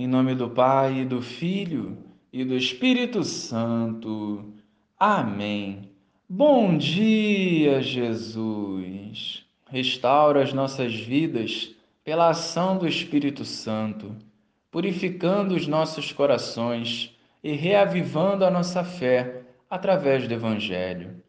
Em nome do Pai, do Filho e do Espírito Santo. Amém. Bom dia, Jesus. Restaura as nossas vidas pela ação do Espírito Santo, purificando os nossos corações e reavivando a nossa fé através do Evangelho.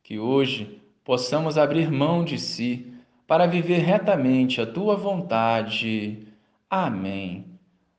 Que hoje possamos abrir mão de si para viver retamente a tua vontade. Amém.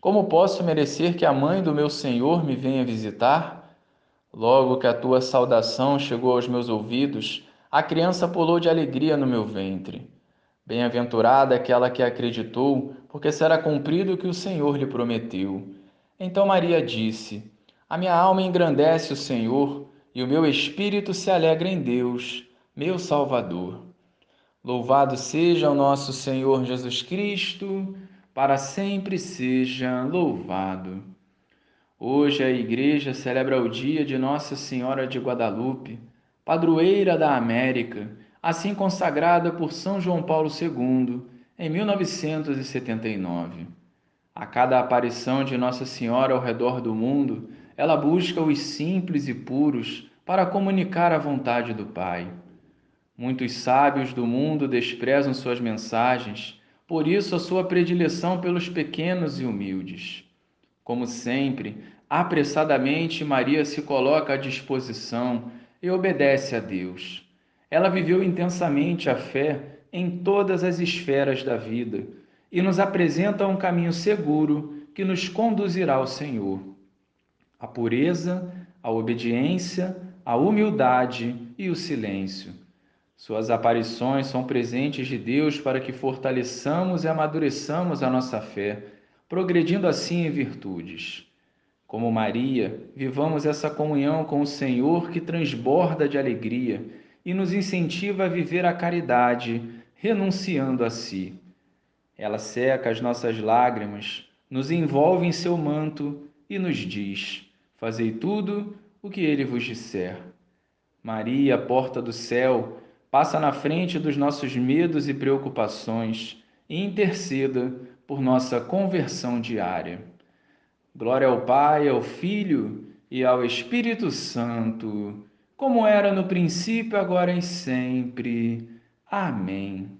Como posso merecer que a mãe do meu Senhor me venha visitar? Logo que a tua saudação chegou aos meus ouvidos, a criança pulou de alegria no meu ventre. Bem-aventurada aquela que acreditou, porque será cumprido o que o Senhor lhe prometeu. Então Maria disse: A minha alma engrandece o Senhor, e o meu espírito se alegra em Deus, meu Salvador. Louvado seja o nosso Senhor Jesus Cristo para sempre seja louvado. Hoje a Igreja celebra o dia de Nossa Senhora de Guadalupe, padroeira da América, assim consagrada por São João Paulo II em 1979. A cada aparição de Nossa Senhora ao redor do mundo, ela busca os simples e puros para comunicar a vontade do Pai. Muitos sábios do mundo desprezam suas mensagens por isso, a sua predileção pelos pequenos e humildes. Como sempre, apressadamente Maria se coloca à disposição e obedece a Deus. Ela viveu intensamente a fé em todas as esferas da vida e nos apresenta um caminho seguro que nos conduzirá ao Senhor. A pureza, a obediência, a humildade e o silêncio suas aparições são presentes de Deus para que fortaleçamos e amadureçamos a nossa fé, progredindo assim em virtudes. Como Maria, vivamos essa comunhão com o Senhor que transborda de alegria e nos incentiva a viver a caridade, renunciando a si. Ela seca as nossas lágrimas, nos envolve em seu manto e nos diz: Fazei tudo o que ele vos disser. Maria, porta do céu, passa na frente dos nossos medos e preocupações e interceda por nossa conversão diária. Glória ao Pai, ao Filho e ao Espírito Santo, como era no princípio, agora e sempre. Amém.